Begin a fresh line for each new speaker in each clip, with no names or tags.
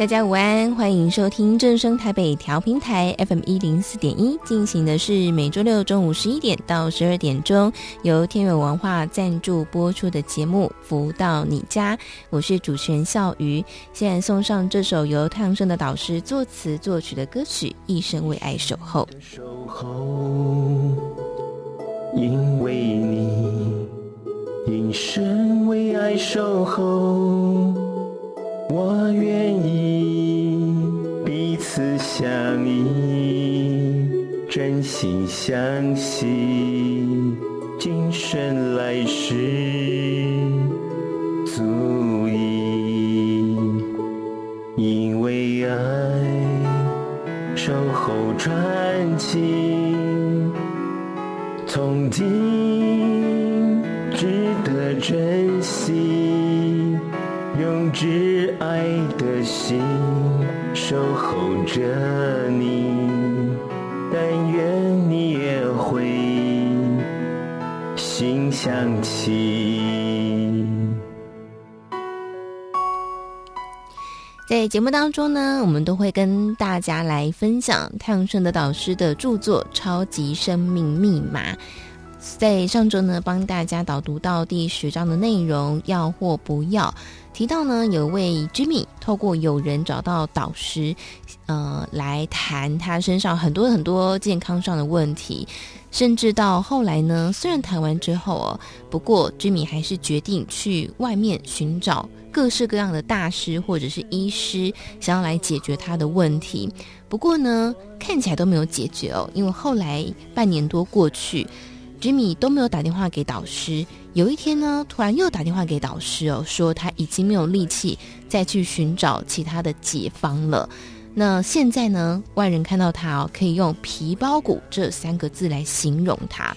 大家午安，欢迎收听正声台北调频台 FM 一零四点一，进行的是每周六中午十一点到十二点钟，由天元文化赞助播出的节目《福到你家》，我是主持人笑瑜。现在送上这首由太阳盛德导师作词作曲的歌曲《一生为爱守候》。
守候，因为你，一生为爱守候。我愿意彼此相依，真心相惜，今生来世足矣。因为爱守候传奇，从今心守候着你，但愿你也会心想起。
在节目当中呢，我们都会跟大家来分享太阳盛德导师的著作《超级生命密码》。在上周呢，帮大家导读到第十章的内容，要或不要。提到呢，有位 Jimmy 透过友人找到导师，呃，来谈他身上很多很多健康上的问题，甚至到后来呢，虽然谈完之后哦，不过 Jimmy 还是决定去外面寻找各式各样的大师或者是医师，想要来解决他的问题。不过呢，看起来都没有解决哦，因为后来半年多过去。Jimmy 都没有打电话给导师。有一天呢，突然又打电话给导师哦，说他已经没有力气再去寻找其他的解方了。那现在呢，外人看到他哦，可以用“皮包骨”这三个字来形容他。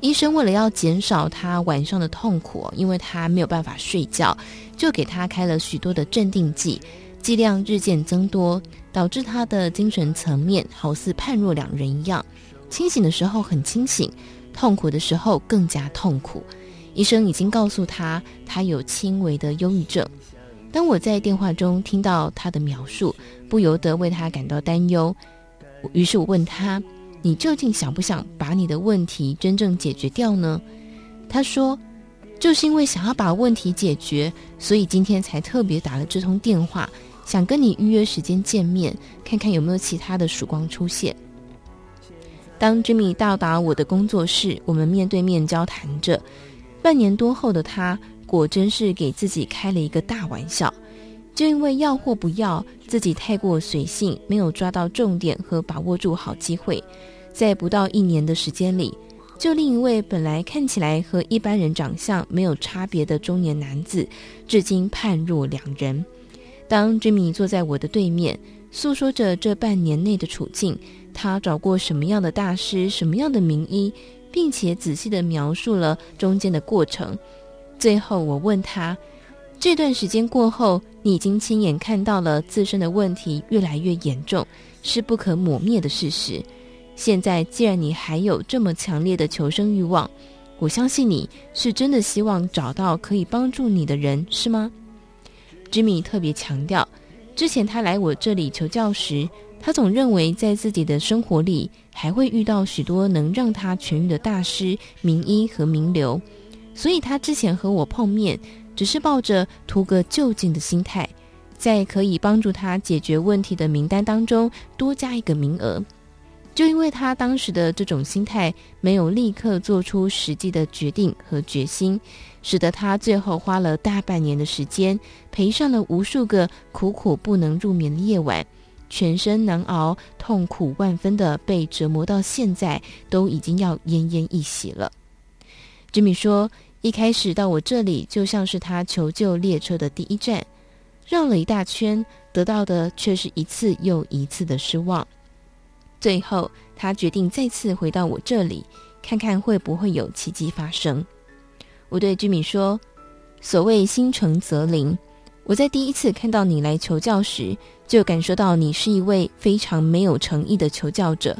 医生为了要减少他晚上的痛苦，因为他没有办法睡觉，就给他开了许多的镇定剂，剂量日渐增多，导致他的精神层面好似判若两人一样，清醒的时候很清醒。痛苦的时候更加痛苦，医生已经告诉他，他有轻微的忧郁症。当我在电话中听到他的描述，不由得为他感到担忧。于是我问他：“你究竟想不想把你的问题真正解决掉呢？”他说：“就是因为想要把问题解决，所以今天才特别打了这通电话，想跟你预约时间见面，看看有没有其他的曙光出现。”当 Jimmy 到达我的工作室，我们面对面交谈着。半年多后的他，果真是给自己开了一个大玩笑。就因为要或不要，自己太过随性，没有抓到重点和把握住好机会，在不到一年的时间里，就另一位本来看起来和一般人长相没有差别的中年男子，至今判若两人。当 Jimmy 坐在我的对面，诉说着这半年内的处境。他找过什么样的大师，什么样的名医，并且仔细地描述了中间的过程。最后，我问他：这段时间过后，你已经亲眼看到了自身的问题越来越严重，是不可磨灭的事实。现在，既然你还有这么强烈的求生欲望，我相信你是真的希望找到可以帮助你的人，是吗？Jimmy 特别强调，之前他来我这里求教时。他总认为，在自己的生活里还会遇到许多能让他痊愈的大师、名医和名流，所以他之前和我碰面，只是抱着图个就近的心态，在可以帮助他解决问题的名单当中多加一个名额。就因为他当时的这种心态，没有立刻做出实际的决定和决心，使得他最后花了大半年的时间，赔上了无数个苦苦不能入眠的夜晚。全身难熬，痛苦万分的被折磨到现在，都已经要奄奄一息了。Jimmy 说：“一开始到我这里，就像是他求救列车的第一站。绕了一大圈，得到的却是一次又一次的失望。最后，他决定再次回到我这里，看看会不会有奇迹发生。我对居米说：“所谓心诚则灵，我在第一次看到你来求教时，就感受到你是一位非常没有诚意的求教者。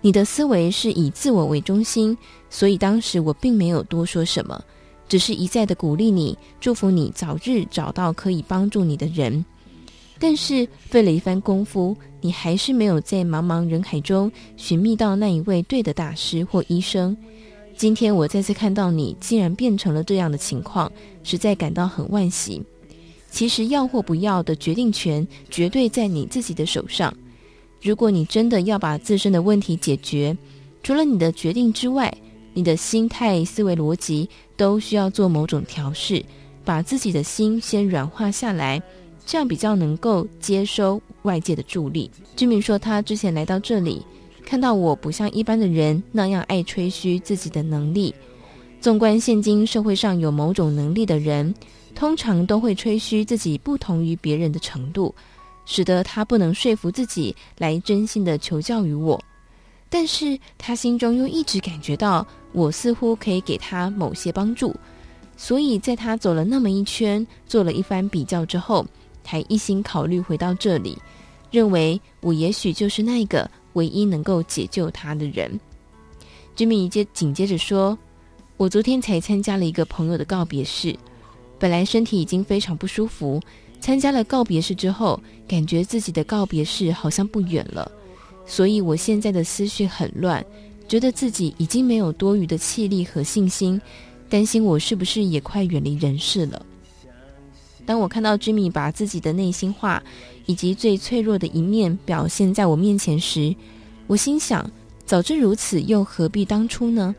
你的思维是以自我为中心，所以当时我并没有多说什么，只是一再的鼓励你，祝福你早日找到可以帮助你的人。但是费了一番功夫，你还是没有在茫茫人海中寻觅到那一位对的大师或医生。今天我再次看到你，竟然变成了这样的情况，实在感到很惋惜。其实要或不要的决定权，绝对在你自己的手上。如果你真的要把自身的问题解决，除了你的决定之外，你的心态、思维逻辑都需要做某种调试，把自己的心先软化下来。这样比较能够接收外界的助力。居民说，他之前来到这里，看到我不像一般的人那样爱吹嘘自己的能力。纵观现今社会上有某种能力的人，通常都会吹嘘自己不同于别人的程度，使得他不能说服自己来真心的求教于我。但是他心中又一直感觉到我似乎可以给他某些帮助，所以在他走了那么一圈，做了一番比较之后。才一心考虑回到这里，认为我也许就是那个唯一能够解救他的人。居民接紧接着说：“我昨天才参加了一个朋友的告别式，本来身体已经非常不舒服，参加了告别式之后，感觉自己的告别式好像不远了，所以我现在的思绪很乱，觉得自己已经没有多余的气力和信心，担心我是不是也快远离人世了。”当我看到 Jimmy 把自己的内心话以及最脆弱的一面表现在我面前时，我心想：早知如此，又何必当初呢？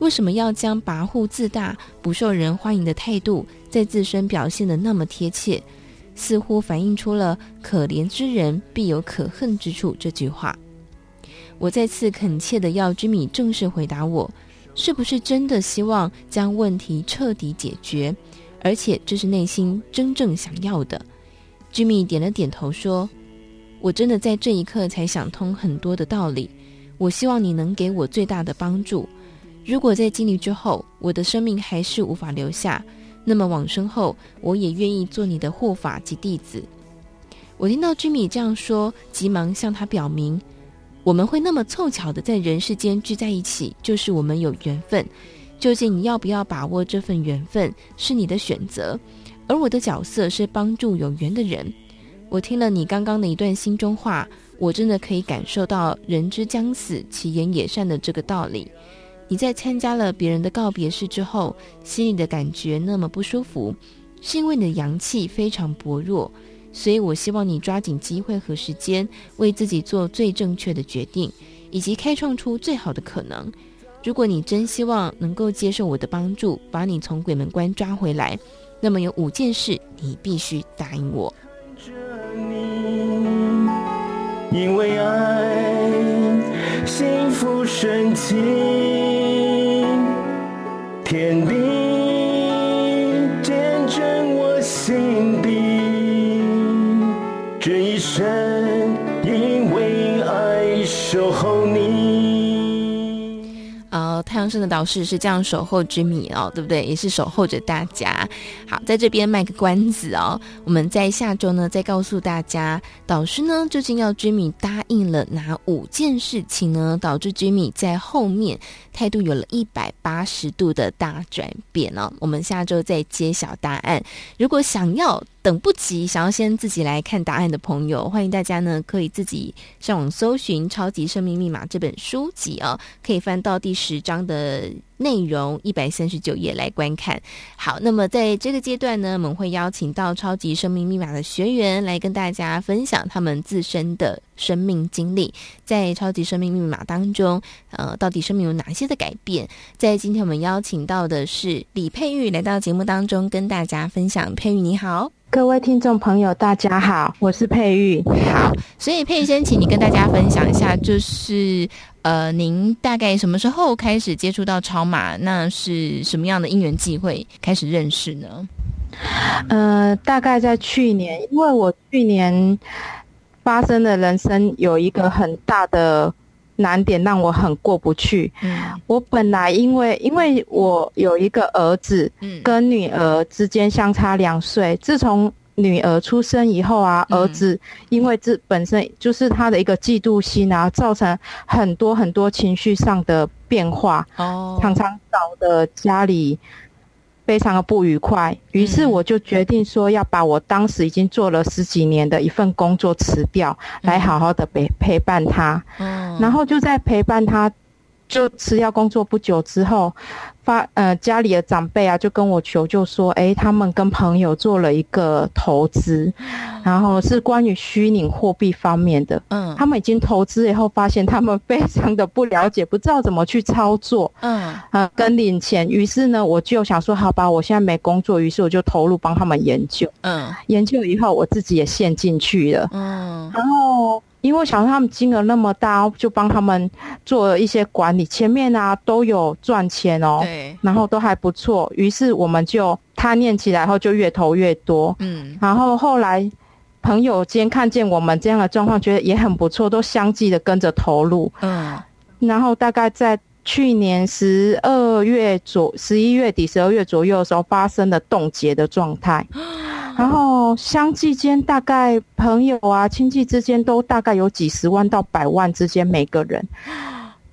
为什么要将跋扈自大、不受人欢迎的态度在自身表现得那么贴切？似乎反映出了“可怜之人必有可恨之处”这句话。我再次恳切地要 Jimmy 正式回答我：是不是真的希望将问题彻底解决？而且这是内心真正想要的。Jimmy 点了点头，说：“我真的在这一刻才想通很多的道理。我希望你能给我最大的帮助。如果在经历之后，我的生命还是无法留下，那么往生后，我也愿意做你的护法及弟子。”我听到 Jimmy 这样说，急忙向他表明：“我们会那么凑巧的在人世间聚在一起，就是我们有缘分。”究竟你要不要把握这份缘分，是你的选择，而我的角色是帮助有缘的人。我听了你刚刚的一段心中话，我真的可以感受到“人之将死，其言也善”的这个道理。你在参加了别人的告别式之后，心里的感觉那么不舒服，是因为你的阳气非常薄弱。所以我希望你抓紧机会和时间，为自己做最正确的决定，以及开创出最好的可能。如果你真希望能够接受我的帮助，把你从鬼门关抓回来，那么有五件事你必须答应我。
因为爱，幸福深情，天地当生
的导师是这样守候 Jimmy 哦，对不对？也是守候着大家。好，在这边卖个关子哦，我们在下周呢再告诉大家，导师呢究竟要 Jimmy 答应了哪五件事情呢？导致 Jimmy 在后面态度有了一百八十度的大转变哦。我们下周再揭晓答案。如果想要等不及，想要先自己来看答案的朋友，欢迎大家呢可以自己上网搜寻《超级生命密码》这本书籍哦，可以翻到第十章的内容一百三十九页来观看。好，那么在这个阶段呢，我们会邀请到《超级生命密码》的学员来跟大家分享他们自身的生命经历，在《超级生命密码》当中，呃，到底生命有哪些的改变？在今天我们邀请到的是李佩玉来到节目当中跟大家分享。佩玉你好。
各位听众朋友，大家好，我是佩玉。
好，所以佩玉先请你跟大家分享一下，就是呃，您大概什么时候开始接触到超马？那是什么样的因缘际会开始认识呢？
呃，大概在去年，因为我去年发生的人生有一个很大的难点，让我很过不去。嗯，我本来因为因为我有一个儿子，嗯，跟女儿之间相差两岁，自从女儿出生以后啊，儿子因为这本身就是他的一个嫉妒心啊，造成很多很多情绪上的变化，哦，常常搞得家里。非常的不愉快，于是我就决定说要把我当时已经做了十几年的一份工作辞掉，来好好的陪陪伴他。嗯，然后就在陪伴他，就辞掉工作不久之后。发呃，家里的长辈啊，就跟我求救说，诶，他们跟朋友做了一个投资，然后是关于虚拟货币方面的。嗯，他们已经投资以后，发现他们非常的不了解，不知道怎么去操作。嗯，呃，跟领钱。于是呢，我就想说，好吧，我现在没工作，于是我就投入帮他们研究。嗯，研究以后，我自己也陷进去了。嗯，然后。因为我想说他们金额那么大，就帮他们做了一些管理，前面啊都有赚钱哦，对，然后都还不错。于是我们就他念起来后就越投越多，嗯，然后后来朋友间看见我们这样的状况，觉得也很不错，都相继的跟着投入，嗯，然后大概在去年十二月左十一月底十二月左右的时候，发生了冻结的状态。然后相继间，大概朋友啊、亲戚之间都大概有几十万到百万之间，每个人。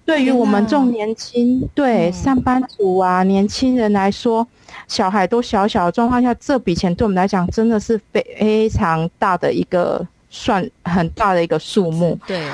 对于我们这种年轻、对上班族啊、年轻人来说，小孩都小小的状况下，这笔钱对我们来讲真的是非非常大的一个算很大的一个数目。对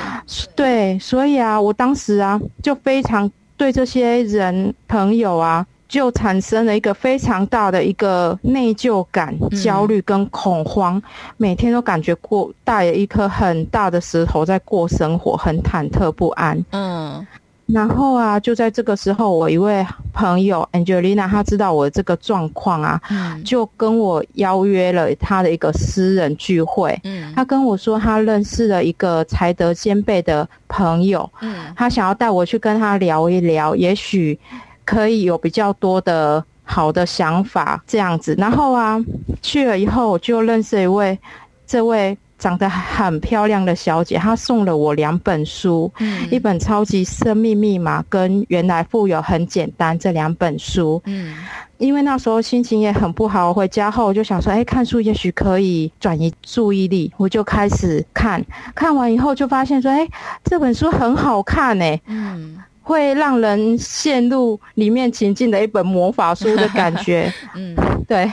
对，所以啊，我当时啊就非常对这些人朋友啊。就产生了一个非常大的一个内疚感、焦虑跟恐慌，嗯、每天都感觉过带了一颗很大的石头在过生活，很忐忑不安。嗯，然后啊，就在这个时候，我一位朋友 Angelina，她知道我这个状况啊，嗯、就跟我邀约了她的一个私人聚会。嗯，她跟我说，她认识了一个才德兼备的朋友，嗯，她想要带我去跟他聊一聊，也许。可以有比较多的好的想法，这样子。然后啊，去了以后我就认识一位，这位长得很漂亮的小姐，她送了我两本书，嗯，一本《超级生命密码》跟《原来富有很简单》这两本书。嗯，因为那时候心情也很不好，回家后我就想说，哎，看书也许可以转移注意力，我就开始看。看完以后就发现说，哎，这本书很好看呢。嗯。会让人陷入里面情境的一本魔法书的感觉，嗯，对。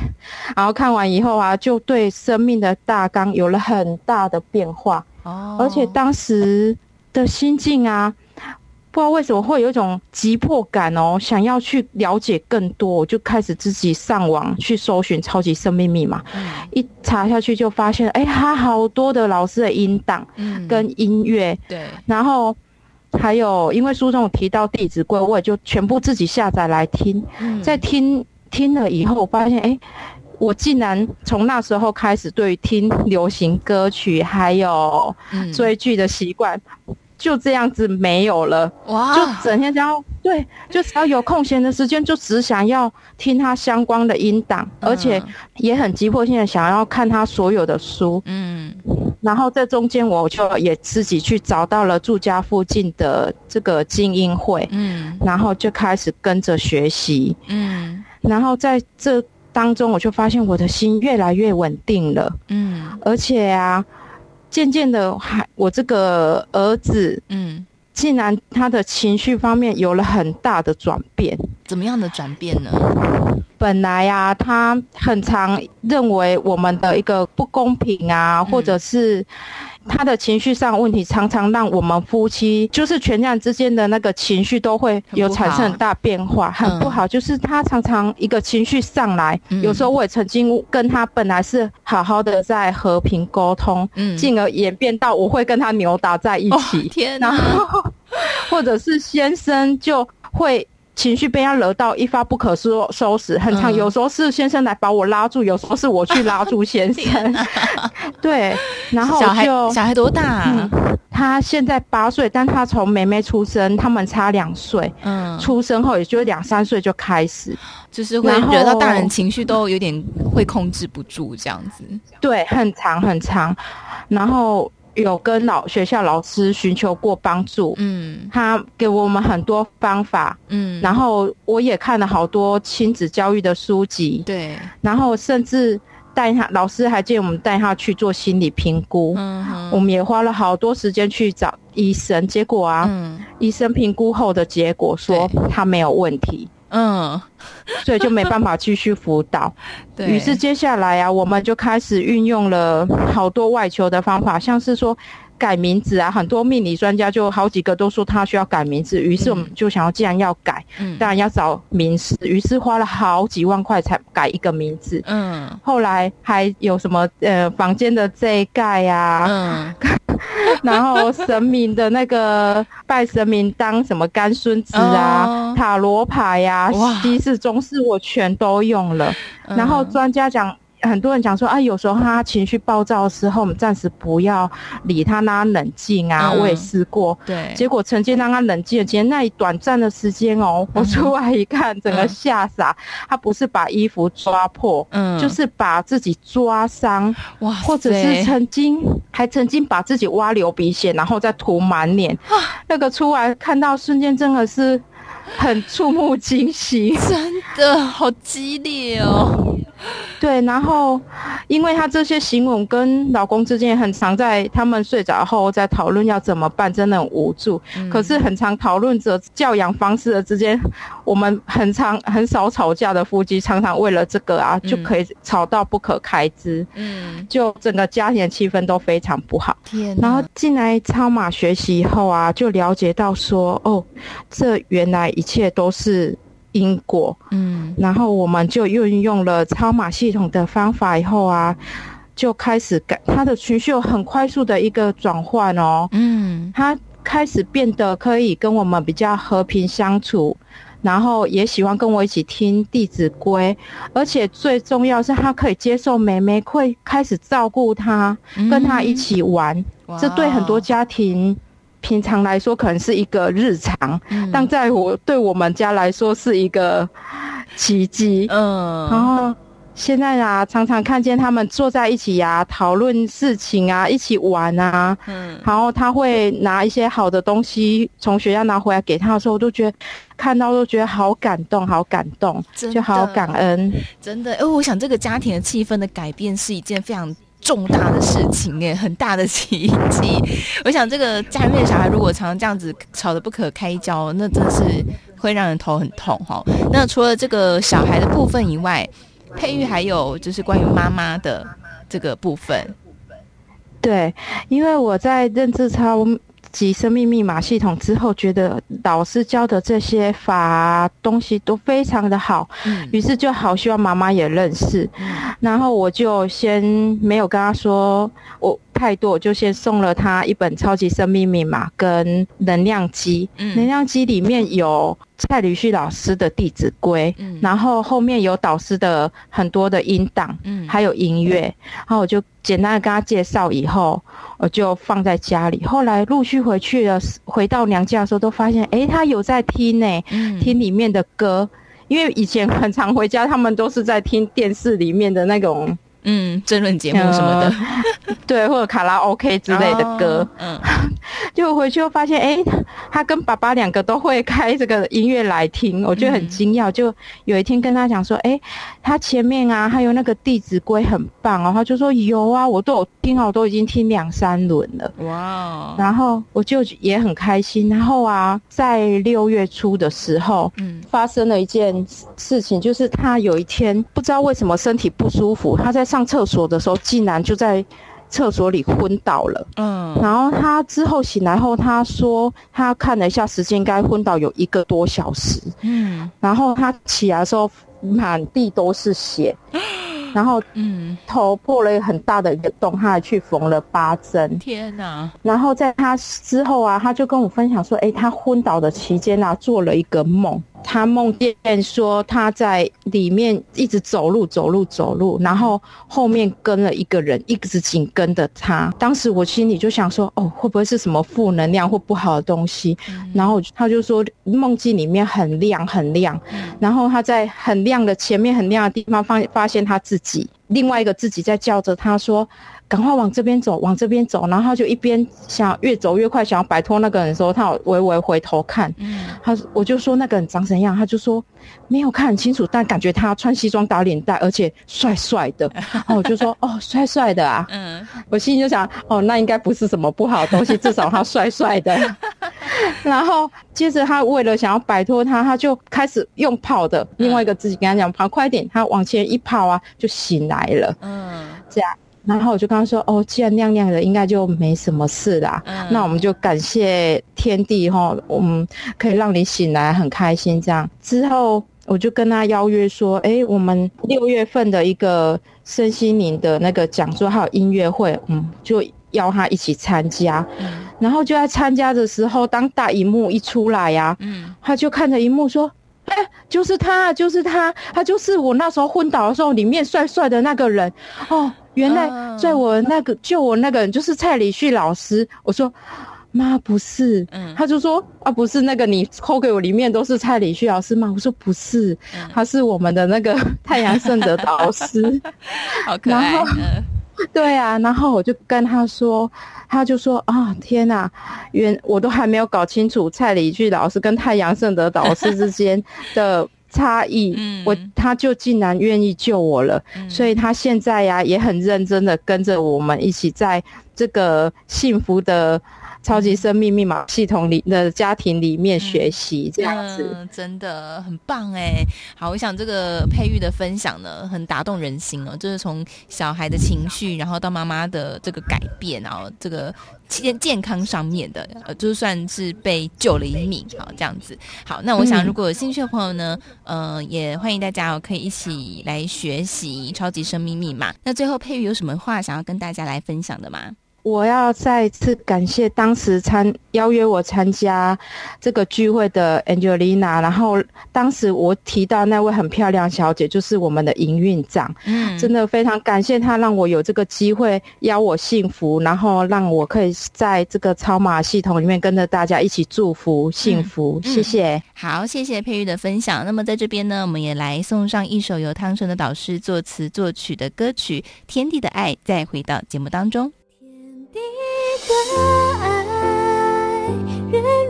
然后看完以后啊，就对生命的大纲有了很大的变化。哦。而且当时的心境啊，不知道为什么会有一种急迫感哦，想要去了解更多，我就开始自己上网去搜寻《超级生命密码》。嗯。一查下去就发现，哎，它好多的老师的音档，嗯，跟音乐，对，然后。还有，因为书中有提到《弟子规》，我也就全部自己下载来听。嗯、在听听了以后，我发现，哎，我竟然从那时候开始，对于听流行歌曲还有追剧的习惯。嗯就这样子没有了，哇！就整天只要对，就只要有空闲的时间，就只想要听他相关的音档，嗯、而且也很急迫性的想要看他所有的书。嗯，然后在中间我就也自己去找到了住家附近的这个精英会，嗯，然后就开始跟着学习，嗯，然后在这当中我就发现我的心越来越稳定了，嗯，而且啊。渐渐的，还我这个儿子，嗯，竟然他的情绪方面有了很大的转变。
怎么样的转变呢？
本来啊，他很常认为我们的一个不公平啊，嗯、或者是。他的情绪上问题常常让我们夫妻就是全家人之间的那个情绪都会有产生很大变化，很不好。就是他常常一个情绪上来，嗯、有时候我也曾经跟他本来是好好的在和平沟通，嗯，进而演变到我会跟他扭打在一起，哦、天哪，然后或者是先生就会。情绪被他惹到一发不可收收拾，很常，有时候是先生来把我拉住，有时候是我去拉住先生。哪 对，然后就小孩小孩多大啊？嗯他现在八岁，但他从妹妹出生，他们差两岁，嗯，出生后也就两三岁就开始，
就是会惹到大人情绪都有点会控制不住这样子。
对，很长很长，然后有跟老学校老师寻求过帮助，嗯，他给我们很多方法，嗯，然后我也看了好多亲子教育的书籍，
对，
然后甚至。带他，老师还建议我们带他去做心理评估。嗯，我们也花了好多时间去找医生，结果啊，嗯、医生评估后的结果说他没有问题。嗯，所以就没办法继续辅导。对，于是接下来啊，我们就开始运用了好多外求的方法，像是说。改名字啊，很多命理专家就好几个都说他需要改名字，于是我们就想要，既然要改，嗯，当然要找名师，于是花了好几万块才改一个名字，嗯，后来还有什么呃房间的这一盖呀，嗯，然后神明的那个拜神明当什么干孙子啊，哦、塔罗牌呀、啊，西式中式我全都用了，嗯、然后专家讲。很多人讲说啊，有时候他情绪暴躁的时候，我们暂时不要理他，让他冷静啊。嗯、我也试过，对，结果曾经让他冷静的，今天那一短暂的时间哦，嗯、我出来一看，整个吓傻。嗯、他不是把衣服抓破，嗯，就是把自己抓伤，哇，或者是曾经还曾经把自己挖流鼻血，然后再涂满脸。啊、那个出来看到瞬间，真的是 很触目惊心，
真的好激烈哦。
对，然后，因为他这些行为跟老公之间很常在他们睡着后在讨论要怎么办，真的很无助。嗯、可是很常讨论着教养方式的之间，我们很常很少吵架的夫妻，常常为了这个啊，就可以吵到不可开支。嗯，就整个家庭的气氛都非常不好。天哪，然后进来超马学习以后啊，就了解到说，哦，这原来一切都是。因果，嗯，然后我们就运用了超马系统的方法，以后啊，就开始改他的情绪，很快速的一个转换哦，嗯，他开始变得可以跟我们比较和平相处，然后也喜欢跟我一起听《弟子规》，而且最重要是他可以接受妹妹，会开始照顾他，跟他一起玩，嗯，这对很多家庭。平常来说可能是一个日常，嗯、但在我对我们家来说是一个奇迹。嗯，然后现在啊，常常看见他们坐在一起呀、啊，讨论事情啊，一起玩啊。嗯，然后他会拿一些好的东西从学校拿回来给他的时候，我都觉得看到都觉得好感动，好感动，的就好感恩。
真的，因为我想这个家庭的气氛的改变是一件非常。重大的事情哎，很大的奇迹。我想，这个家里面小孩如果常常这样子吵得不可开交，那真是会让人头很痛哈。那除了这个小孩的部分以外，佩玉还有就是关于妈妈的这个部分。
对，因为我在认知超级生命密码系统之后，觉得老师教的这些法东西都非常的好，嗯，于是就好希望妈妈也认识，嗯，然后我就先没有跟他说我太多，我就先送了他一本超级生命密码跟能量机，嗯，能量机里面有蔡礼旭老师的弟子规，嗯，然后后面有导师的很多的音档，嗯，还有音乐，然后我就简单的跟他介绍以后。我就放在家里，后来陆续回去了，回到娘家的时候，都发现，诶，他有在听呢、欸，嗯、听里面的歌，因为以前很常回家，他们都是在听电视里面的那种。
嗯，争论节目什么的，
呃、对，或者卡拉 OK 之类的歌，哦、嗯，就回去又发现，哎、欸，他跟爸爸两个都会开这个音乐来听，我觉得很惊讶。嗯、就有一天跟他讲说，哎、欸，他前面啊，还有那个《弟子规》很棒哦，他就说有啊，我都有听好，我都已经听两三轮了。哇、哦，然后我就也很开心。然后啊，在六月初的时候，嗯，发生了一件事情，就是他有一天不知道为什么身体不舒服，他在。上厕所的时候，竟然就在厕所里昏倒了。嗯，然后他之后醒来后，他说他看了一下时间，应该昏倒有一个多小时。嗯，然后他起来的时候，满地都是血。然后，嗯，头破了一个很大的一个洞，他还去缝了八针。
天哪！
然后在他之后啊，他就跟我分享说：“哎，他昏倒的期间啊，做了一个梦。他梦见说他在里面一直走路走路走路，然后后面跟了一个人，一直紧跟着他。当时我心里就想说，哦，会不会是什么负能量或不好的东西？嗯、然后他就说梦境里面很亮很亮，嗯、然后他在很亮的前面很亮的地方发发现他自己，另外一个自己在叫着他说。赶快往这边走，往这边走，然后他就一边想越走越快，想要摆脱那个人的时候，他有微微回头看，嗯，他我就说那个人长怎样，他就说没有看很清楚，但感觉他穿西装打领带，而且帅帅的，然 后我就说哦，帅帅的啊，嗯，我心里就想哦，那应该不是什么不好的东西，至少他帅帅的。然后接着他为了想要摆脱他，他就开始用跑的，另外一个自己跟他讲跑快点，他往前一跑啊，就醒来了，嗯，这样。然后我就跟他说：“哦，既然亮亮的，应该就没什么事啦。嗯、那我们就感谢天地哈，我们可以让你醒来，很开心。这样之后，我就跟他邀约说：，诶，我们六月份的一个身心灵的那个讲座还有音乐会，嗯，就邀他一起参加。嗯、然后就在参加的时候，当大荧幕一出来呀、啊，嗯，他就看着荧幕说：，哎，就是他，就是他，他就是我那时候昏倒的时候里面帅帅的那个人，哦。”原来在我那个救我那个人就是蔡礼旭老师，我说妈不是，嗯，他就说啊不是那个你扣给我里面都是蔡礼旭老师吗？我说不是，他是我们的那个太阳圣德导师，
好可爱。
然后 对啊，然后我就跟他说，他就说啊天哪，原我都还没有搞清楚蔡礼旭老师跟太阳圣德导师之间的。差异，嗯、我他就竟然愿意救我了，嗯、所以他现在呀、啊、也很认真的跟着我们一起在这个幸福的超级生命密码系统里的家庭里面学习，这样子、
嗯、真的很棒哎。好，我想这个佩玉的分享呢，很打动人心哦，就是从小孩的情绪，然后到妈妈的这个改变，然后这个。健健康上面的，呃，就算是被救了一命，好这样子。好，那我想如果有兴趣的朋友呢，嗯、呃，也欢迎大家哦，可以一起来学习超级生命密码。那最后佩玉有什么话想要跟大家来分享的吗？
我要再次感谢当时参邀约我参加这个聚会的 Angelina，然后当时我提到那位很漂亮小姐，就是我们的营运长，嗯，真的非常感谢她，让我有这个机会邀我幸福，然后让我可以在这个超马系统里面跟着大家一起祝福幸福，嗯、谢谢、嗯。
好，谢谢佩玉的分享。那么在这边呢，我们也来送上一首由汤臣的导师作词作曲的歌曲《天地的爱》，再回到节目当中。你的爱
原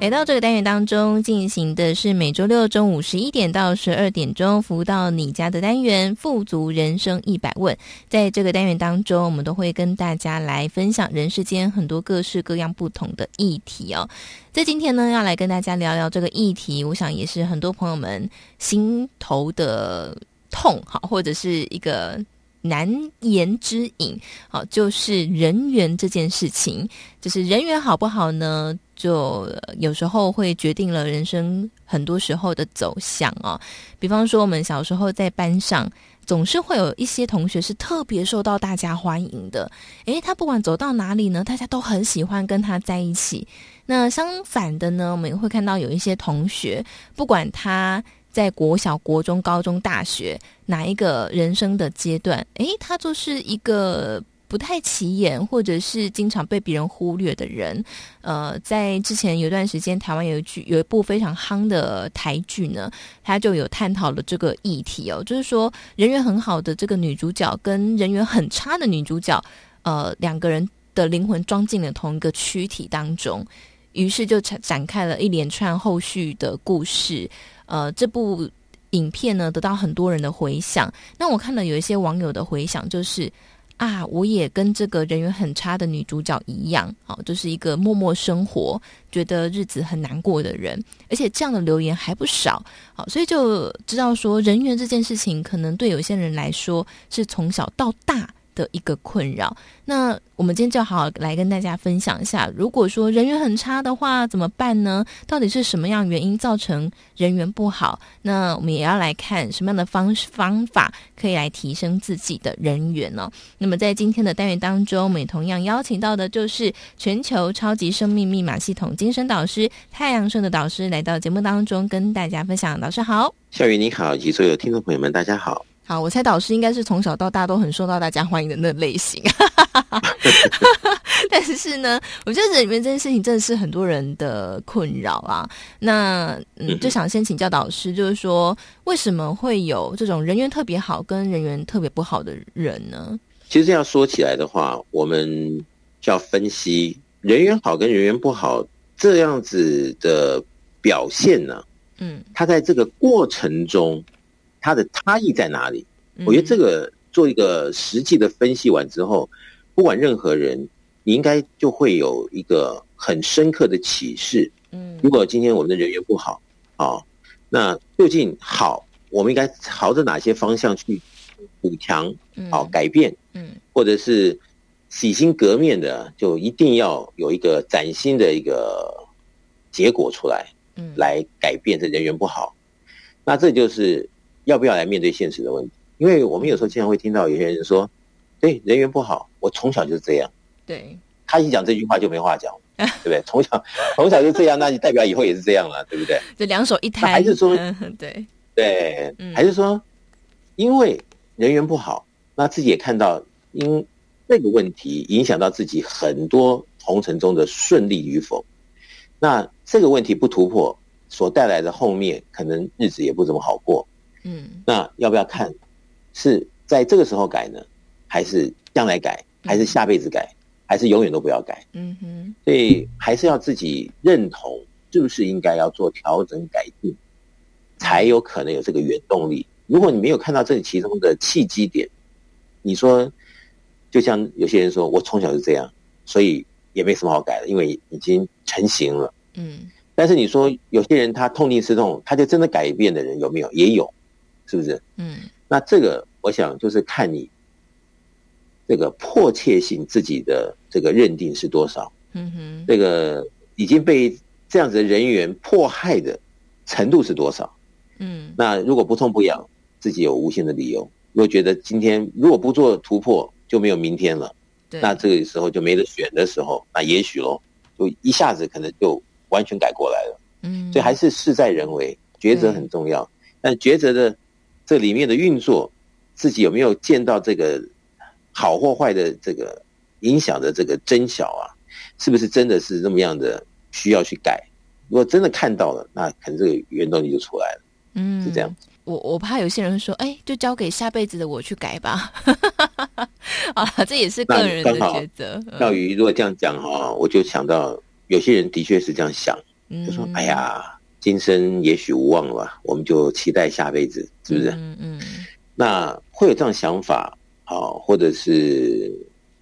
来到这个单元当中，进行的是每周六中午十一点到十二点钟服务到你家的单元“富足人生一百问”。在这个单元当中，我们都会跟大家来分享人世间很多各式各样不同的议题哦。在今天呢，要来跟大家聊聊这个议题，我想也是很多朋友们心头的痛，好，或者是一个。难言之隐，好，就是人缘这件事情，就是人缘好不好呢？就有时候会决定了人生很多时候的走向啊。比方说，我们小时候在班上，总是会有一些同学是特别受到大家欢迎的。诶，他不管走到哪里呢，大家都很喜欢跟他在一起。那相反的呢，我们也会看到有一些同学，不管他。在国小、国中、高中、大学哪一个人生的阶段，诶，他就是一个不太起眼，或者是经常被别人忽略的人。呃，在之前有段时间，台湾有一剧，有一部非常夯的台剧呢，他就有探讨了这个议题哦，就是说人缘很好的这个女主角跟人缘很差的女主角，呃，两个人的灵魂装进了同一个躯体当中，于是就展展开了一连串后续的故事。呃，这部影片呢，得到很多人的回响。那我看了有一些网友的回响，就是啊，我也跟这个人缘很差的女主角一样，好、就是一个默默生活，觉得日子很难过的人。而且这样的留言还不少，好、所以就知道说人缘这件事情，可能对有些人来说是从小到大的一个困扰。那我们今天就好好来跟大家分享一下，如果说人缘很差的话，怎么办呢？到底是什么样原因造成人缘不好？那我们也要来看什么样的方方法可以来提升自己的人缘呢、那么在今天的单元当中，我们也同样邀请到的就是全球超级生命密码系统精神导师太阳盛的导师来到节目当中跟大家分享。导师好，
夏雨你好，以及所有听众朋友们，大家好。
好，我猜导师应该是从小到大都很受到大家欢迎的那类型，但是呢，我觉得这里面这件事情真的是很多人的困扰啊。那嗯，就想先请教导师，就是说为什么会有这种人缘特别好跟人缘特别不好的人呢？
其实要说起来的话，我们就要分析人缘好跟人缘不好这样子的表现呢。嗯，他在这个过程中。它的差异在哪里？我觉得这个做一个实际的分析完之后，不管任何人，你应该就会有一个很深刻的启示。嗯，如果今天我们的人缘不好，啊，那究竟好，我们应该朝着哪些方向去补强？好，改变？嗯，或者是洗心革面的，就一定要有一个崭新的一个结果出来，嗯，来改变这人缘不好。那这就是。要不要来面对现实的问题？因为我们有时候经常会听到有些人说：“对，人缘不好，我从小就是这样。”对，他一讲这句话就没话讲，对不对？从小从小就这样，那就代表以后也是这样了，对不对？
这两手一摊，
还是说
对
对，还是说因为人缘不好，那自己也看到因这个问题影响到自己很多红尘中的顺利与否，那这个问题不突破所带来的后面可能日子也不怎么好过。嗯，那要不要看？是在这个时候改呢，还是将来改，还是下辈子改，还是永远都不要改？嗯哼，所以还是要自己认同，是不是应该要做调整改进，才有可能有这个原动力。如果你没有看到这其中的契机点，你说，就像有些人说，我从小就这样，所以也没什么好改的，因为已经成型了。嗯。但是你说有些人他痛定思痛，他就真的改变的人有没有？也有，是不是？嗯。那这个我想就是看你这个迫切性自己的这个认定是多少。嗯哼。这个已经被这样子的人员迫害的程度是多少？嗯。那如果不痛不痒，自己有无限的理由。如果觉得今天如果不做突破就没有明天了，对。那这个时候就没得选的时候，那也许喽，就一下子可能就。完全改过来了，嗯，所以还是事在人为，抉择很重要。但抉择的这里面的运作，自己有没有见到这个好或坏的这个影响的这个真相啊？是不是真的是那么样的需要去改？如果真的看到了，那可能这个原动力就出来了。嗯，是这样。
我我怕有些人说，哎，就交给下辈子的我去改吧。啊，这也是个人的抉择。
钓鱼如果这样讲哈，我就想到。有些人的确是这样想，就说：“哎呀，今生也许无望了吧，我们就期待下辈子，是不是？”嗯嗯。那会有这样想法啊，或者是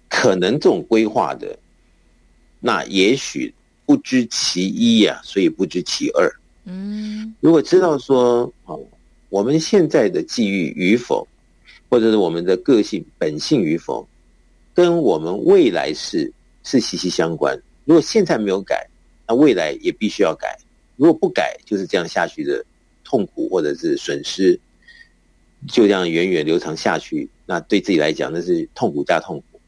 可能这种规划的，那也许不知其一呀，所以不知其二。嗯。如果知道说，哦，我们现在的际遇与否，或者是我们的个性本性与否，跟我们未来是是息息相关。如果现在没有改，那未来也必须要改。如果不改，就是这样下去的痛苦或者是损失，就这样源远流长下去。那对自己来讲，那是痛苦加痛苦。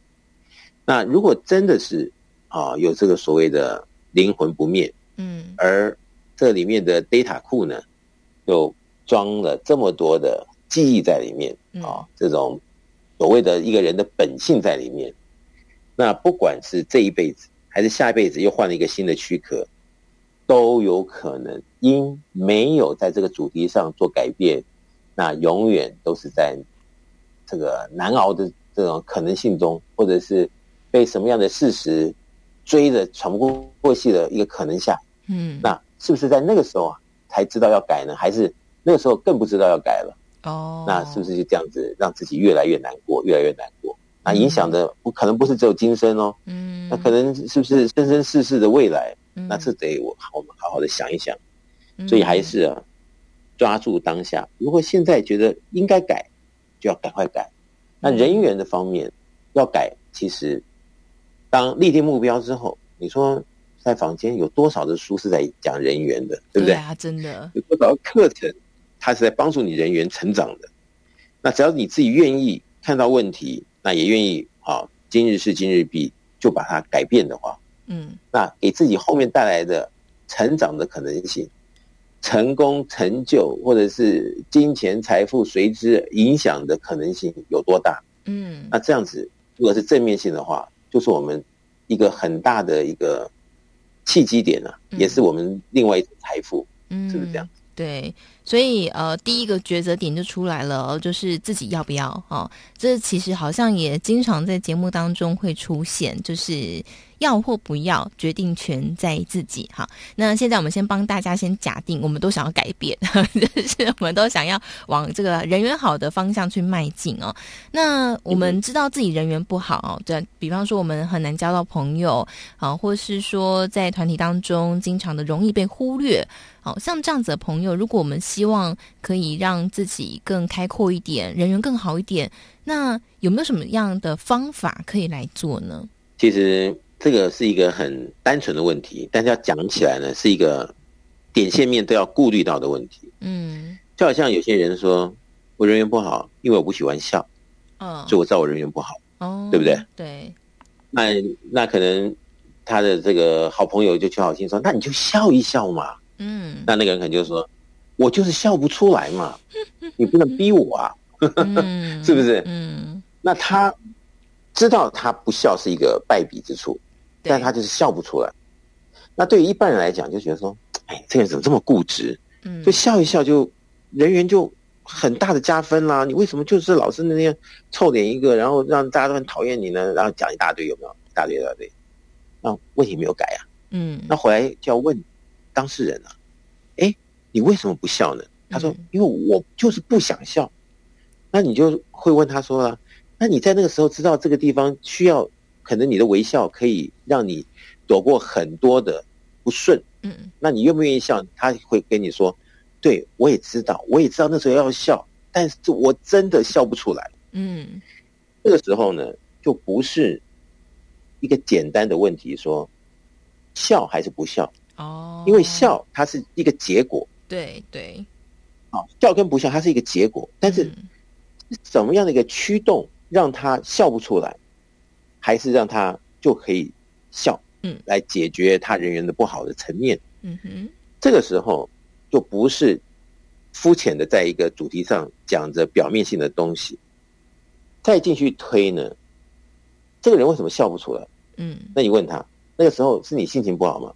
那如果真的是啊，有这个所谓的灵魂不灭，嗯，而这里面的 data 库呢，又装了这么多的记忆在里面啊，这种所谓的一个人的本性在里面，那不管是这一辈子。还是下一辈子又换了一个新的躯壳，都有可能因没有在这个主题上做改变，那永远都是在这个难熬的这种可能性中，或者是被什么样的事实追着喘不过过气的一个可能下，嗯，那是不是在那个时候啊才知道要改呢？还是那个时候更不知道要改了？哦，那是不是就这样子让自己越来越难过，越来越难过？那影响的不可能不是只有今生哦，嗯，那可能是不是生生世世的未来？嗯，那这得我我们好好的想一想。所以还是啊，抓住当下。如果现在觉得应该改，就要赶快改。那人员的方面要改，其实当立定目标之后，你说在房间有多少的书是在讲人员的，对不对？
对啊，真的
有多少课程，它是在帮助你人员成长的。那只要你自己愿意看到问题。那也愿意啊，今日事今日毕，就把它改变的话，嗯，那给自己后面带来的成长的可能性、成功成就或者是金钱财富随之影响的可能性有多大？嗯，那这样子如果是正面性的话，就是我们一个很大的一个契机点啊，也是我们另外一种财富，嗯，是不是这样？
对。所以，呃，第一个抉择点就出来了，就是自己要不要哦。这其实好像也经常在节目当中会出现，就是要或不要，决定权在自己。哈，那现在我们先帮大家先假定，我们都想要改变，就是我们都想要往这个人缘好的方向去迈进哦。那我们知道自己人缘不好，对，比方说我们很难交到朋友啊，或是说在团体当中经常的容易被忽略。好像这样子的朋友，如果我们希望可以让自己更开阔一点，人缘更好一点，那有没有什么样的方法可以来做呢？
其实这个是一个很单纯的问题，但是要讲起来呢，是一个点线面都要顾虑到的问题。嗯，就好像有些人说我人缘不好，因为我不喜欢笑，嗯，所以我知道我人缘不好，哦，对不对？
对，
那那可能他的这个好朋友就求好心说，那你就笑一笑嘛。嗯，那那个人可能就说，我就是笑不出来嘛，你不能逼我啊，是不是？嗯，那他知道他不笑是一个败笔之处，但他就是笑不出来。那对于一般人来讲，就觉得说，哎，这个人怎么这么固执？嗯，就笑一笑就人缘就很大的加分啦。你为什么就是老是那样臭脸一个，然后让大家都很讨厌你呢？然后讲一大堆有没有？一大堆一大堆，那问题没有改啊。嗯，那回来就要问。当事人啊，哎，你为什么不笑呢？他说：“因为我就是不想笑。”那你就会问他说：“那你在那个时候知道这个地方需要，可能你的微笑可以让你躲过很多的不顺。嗯，那你愿不愿意笑？他会跟你说：“对，我也知道，我也知道那时候要笑，但是我真的笑不出来。”嗯，这个时候呢，就不是一个简单的问题，说笑还是不笑哦，因为笑它是一个结果。
对对，
啊，笑跟不笑它是一个结果，但是怎么样的一个驱动？让他笑不出来，还是让他就可以笑，嗯，来解决他人缘的不好的层面，嗯哼，这个时候就不是肤浅的在一个主题上讲着表面性的东西，再进去推呢，这个人为什么笑不出来？嗯，那你问他，那个时候是你心情不好吗？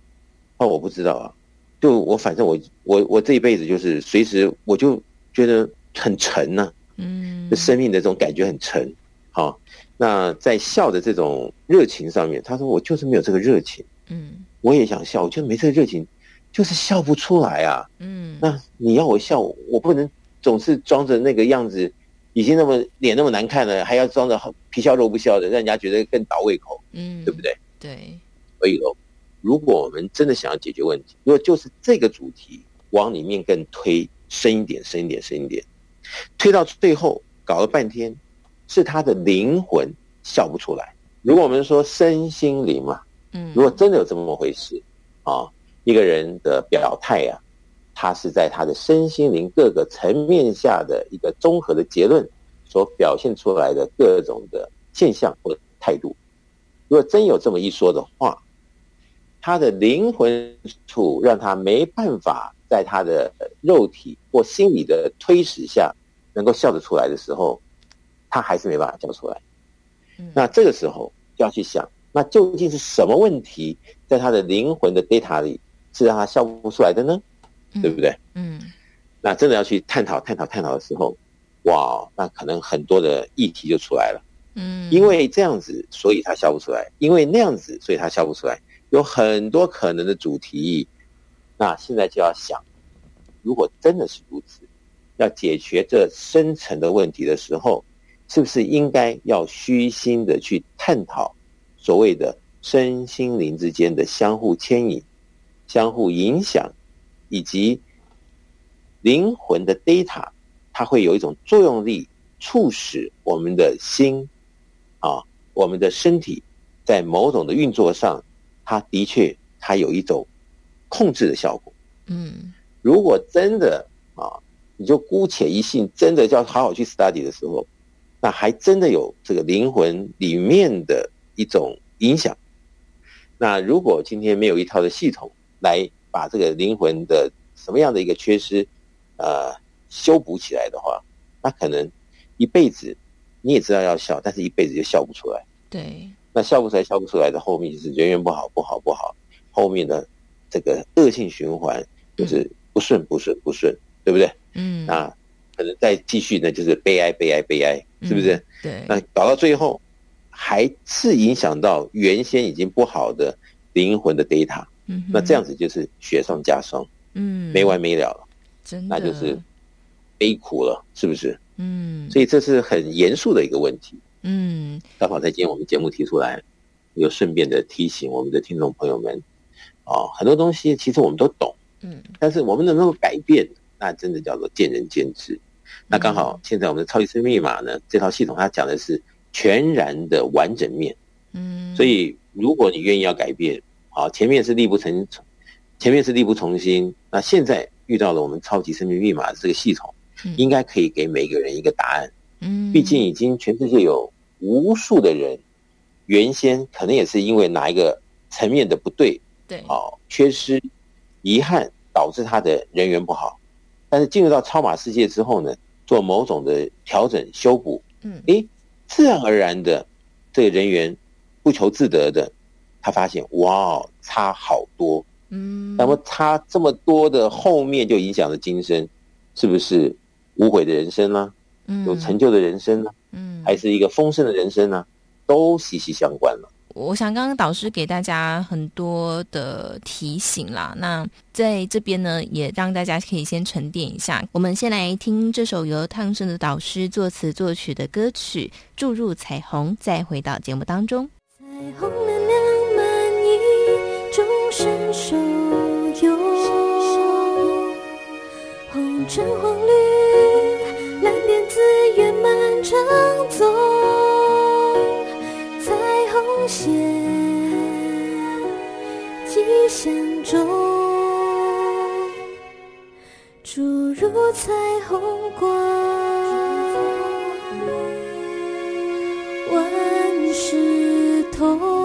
哦，我不知道啊，就我反正我我我这一辈子就是随时我就觉得很沉呐，嗯，生命的这种感觉很沉。好，那在笑的这种热情上面，他说我就是没有这个热情，嗯，我也想笑，我就没这个热情，就是笑不出来啊，嗯，那你要我笑，我不能总是装着那个样子，已经那么脸那么难看了，还要装着皮笑肉不笑的，让人家觉得更倒胃口，嗯，对不对？
对，
所以喽，如果我们真的想要解决问题，如果就是这个主题往里面更推深一点，深一点，深一点，推到最后搞了半天。是他的灵魂笑不出来。如果我们说身心灵嘛，嗯，如果真的有这么回事啊，一个人的表态啊，他是在他的身心灵各个层面下的一个综合的结论所表现出来的各种的现象或态度。如果真有这么一说的话，他的灵魂处让他没办法在他的肉体或心理的推使下能够笑得出来的时候。他还是没办法叫出来，那这个时候就要去想，那究竟是什么问题在他的灵魂的 data 里是让他笑不出来的呢？对不对？嗯，那真的要去探讨、探讨、探讨的时候，哇，那可能很多的议题就出来了。嗯，因为这样子，所以他笑不出来；因为那样子，所以他笑不出来。有很多可能的主题，那现在就要想，如果真的是如此，要解决这深层的问题的时候。是不是应该要虚心的去探讨所谓的身心灵之间的相互牵引、相互影响，以及灵魂的 data，它会有一种作用力，促使我们的心啊，我们的身体在某种的运作上，它的确它有一种控制的效果。嗯，如果真的啊，你就姑且一信，真的就要好好去 study 的时候。那还真的有这个灵魂里面的一种影响。那如果今天没有一套的系统来把这个灵魂的什么样的一个缺失，呃，修补起来的话，那可能一辈子你也知道要笑，但是一辈子就笑不出来。
对。
那笑不出来，笑不出来的后面就是人缘不好，不好，不好。后面的这个恶性循环就是不顺，不顺，不顺，对不对？嗯。那可能再继续呢，就是悲哀，悲哀，悲哀。是不是？对，那搞到最后，还是影响到原先已经不好的灵魂的 data。嗯，那这样子就是雪上加霜，嗯，没完没了了，真的，那就是悲苦了，是不是？嗯，所以这是很严肃的一个问题。嗯，刚好在今天我们节目提出来，又顺便的提醒我们的听众朋友们，哦，很多东西其实我们都懂，嗯，但是我们能不能改变，那真的叫做见仁见智。那刚好，现在我们的超级生命密码呢，这套系统它讲的是全然的完整面，嗯，所以如果你愿意要改变，好，前面是力不从，前面是力不从心，那现在遇到了我们超级生命密码的这个系统，应该可以给每个人一个答案，嗯，毕竟已经全世界有无数的人，原先可能也是因为哪一个层面的不对，对，好，缺失、遗憾导致他的人缘不好，但是进入到超马世界之后呢，做某种的调整修补，嗯，诶，自然而然的，这个人员不求自得的，他发现哇，差好多，嗯，那么差这么多的后面就影响了今生，是不是无悔的人生呢？嗯，有成就的人生呢？嗯，还是一个丰盛的人生呢？都息息相关了。
我想刚刚导师给大家很多的提醒啦，那在这边呢，也让大家可以先沉淀一下。我们先来听这首由汤胜的导师作词作曲的歌曲《注入彩虹》，再回到节目当中。
彩虹亮亮满溢，众生受用，红橙黄绿，蓝靛紫圆满成走。现吉祥中，注入彩虹光，万事通。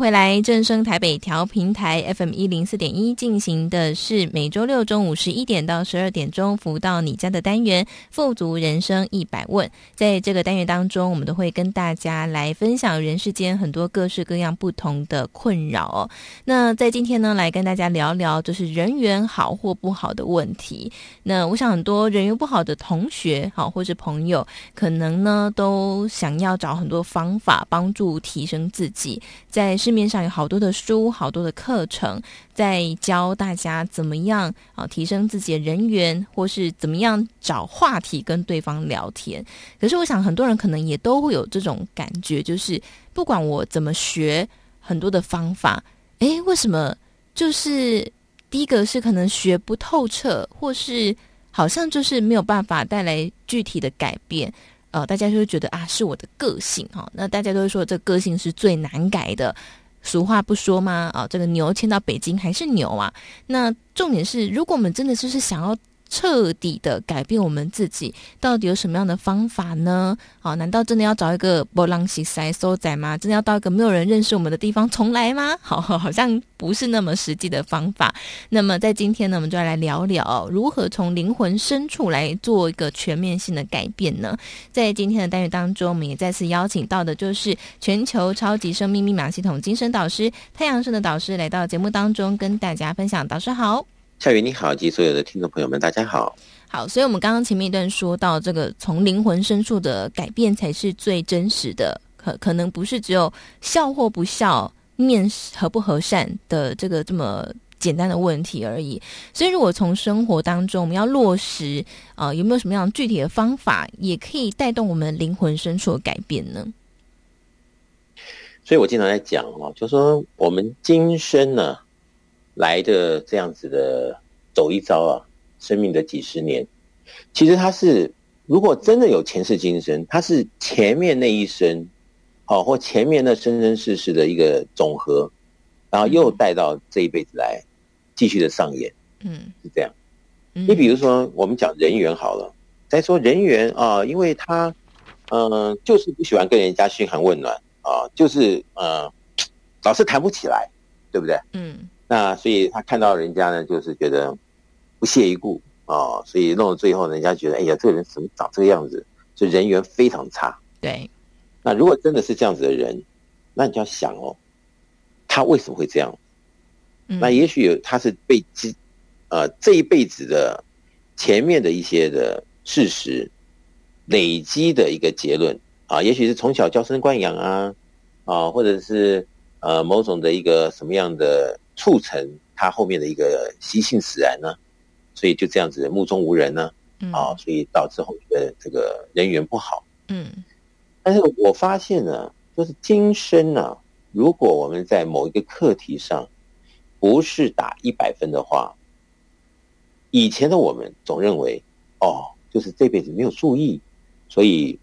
回来，正声台北调频台 FM 一零四点一进行的是每周六中午十一点到十二点钟服务到你家的单元《富足人生一百问》。在这个单元当中，我们都会跟大家来分享人世间很多各式各样不同的困扰哦。那在今天呢，来跟大家聊聊就是人缘好或不好的问题。那我想很多人缘不好的同学，好或是朋友，可能呢都想要找很多方法帮助提升自己，在市面上有好多的书，好多的课程，在教大家怎么样啊提升自己的人缘，或是怎么样找话题跟对方聊天。可是，我想很多人可能也都会有这种感觉，就是不管我怎么学很多的方法，诶，为什么就是第一个是可能学不透彻，或是好像就是没有办法带来具体的改变。呃，大家就会觉得啊，是我的个性哈、那大家都会说，这个性是最难改的。俗话不说吗？啊、这个牛迁到北京还是牛啊。那重点是，如果我们真的就是想要。彻底的改变我们自己，到底有什么样的方法呢？啊，难道真的要找一个波浪西塞收仔吗？真的要到一个没有人认识我们的地方重来吗？好，好像不是那么实际的方法。那么在今天呢，我们就要来聊聊如何从灵魂深处来做一个全面性的改变呢？在今天的单元当中，我们也再次邀请到的就是全球超级生命密码系统精神导师太阳神的导师来到节目当中，跟大家分享。导师好。
夏雨你好，及所有的听众朋友们，大家好。
好，所以我们刚刚前面一段说到，这个从灵魂深处的改变才是最真实的，可可能不是只有笑或不笑、面和不和善的这个这么简单的问题而已。所以，如果从生活当中我们要落实啊、呃，有没有什么样具体的方法，也可以带动我们灵魂深处的改变呢？
所以我经常在讲哦，就说我们今生呢。来的这样子的走一遭啊，生命的几十年，其实他是如果真的有前世今生，他是前面那一生，好或前面那生生世世的一个总和，然后又带到这一辈子来继续的上演，嗯，是这样。你比如说，我们讲人缘好了，再说人缘啊，因为他嗯、呃，就是不喜欢跟人家嘘寒问暖啊、呃，就是呃，老是谈不起来，对不对？嗯。那所以他看到人家呢，就是觉得不屑一顾啊、呃，所以弄到最后，人家觉得，哎呀，这个人怎么长这个样子？就人缘非常差。
对。
那如果真的是这样子的人，那你就要想哦，他为什么会这样？嗯、那也许有他是被这呃这一辈子的前面的一些的事实累积的一个结论啊，也许是从小娇生惯养啊啊，或者是呃某种的一个什么样的。促成他后面的一个习性使然呢，所以就这样子目中无人呢，啊，所以导致后面的这个人缘不好。嗯，但是我发现呢，就是今生呢，如果我们在某一个课题上不是打一百分的话，以前的我们总认为，哦，就是这辈子没有注意，所以